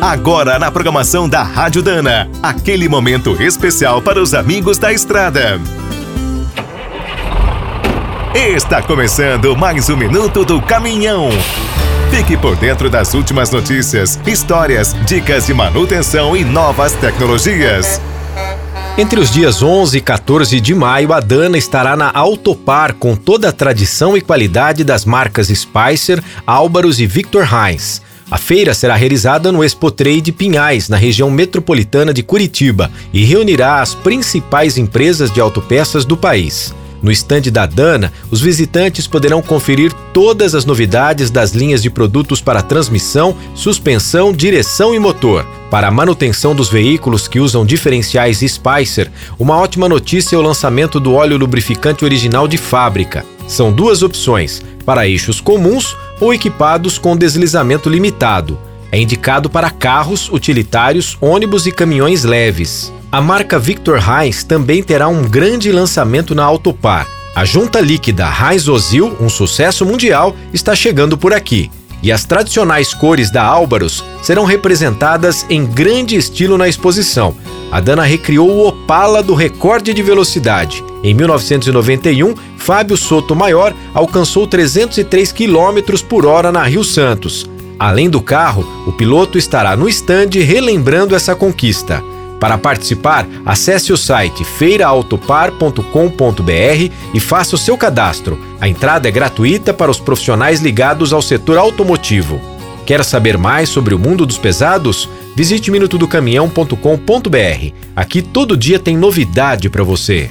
Agora na programação da Rádio Dana, aquele momento especial para os amigos da estrada. Está começando mais um minuto do caminhão. Fique por dentro das últimas notícias, histórias, dicas de manutenção e novas tecnologias. Entre os dias 11 e 14 de maio, a Dana estará na Autopar com toda a tradição e qualidade das marcas Spicer, Álvaros e Victor Heinz. A feira será realizada no Expo Trade Pinhais, na região metropolitana de Curitiba, e reunirá as principais empresas de autopeças do país. No estande da Dana, os visitantes poderão conferir todas as novidades das linhas de produtos para transmissão, suspensão, direção e motor. Para a manutenção dos veículos que usam diferenciais Spicer, uma ótima notícia é o lançamento do óleo lubrificante original de fábrica. São duas opções: para eixos comuns ou equipados com deslizamento limitado. É indicado para carros, utilitários, ônibus e caminhões leves. A marca Victor Heinz também terá um grande lançamento na Autopar. A junta líquida Heinz Ozil, um sucesso mundial, está chegando por aqui. E as tradicionais cores da Álvaros serão representadas em grande estilo na exposição. A Dana recriou o Opala do recorde de velocidade. Em 1991, Fábio Soto Maior alcançou 303 km por hora na Rio Santos. Além do carro, o piloto estará no estande relembrando essa conquista. Para participar, acesse o site feiraautopar.com.br e faça o seu cadastro. A entrada é gratuita para os profissionais ligados ao setor automotivo. Quer saber mais sobre o mundo dos pesados? Visite minutodocaminhão.com.br. Aqui todo dia tem novidade para você.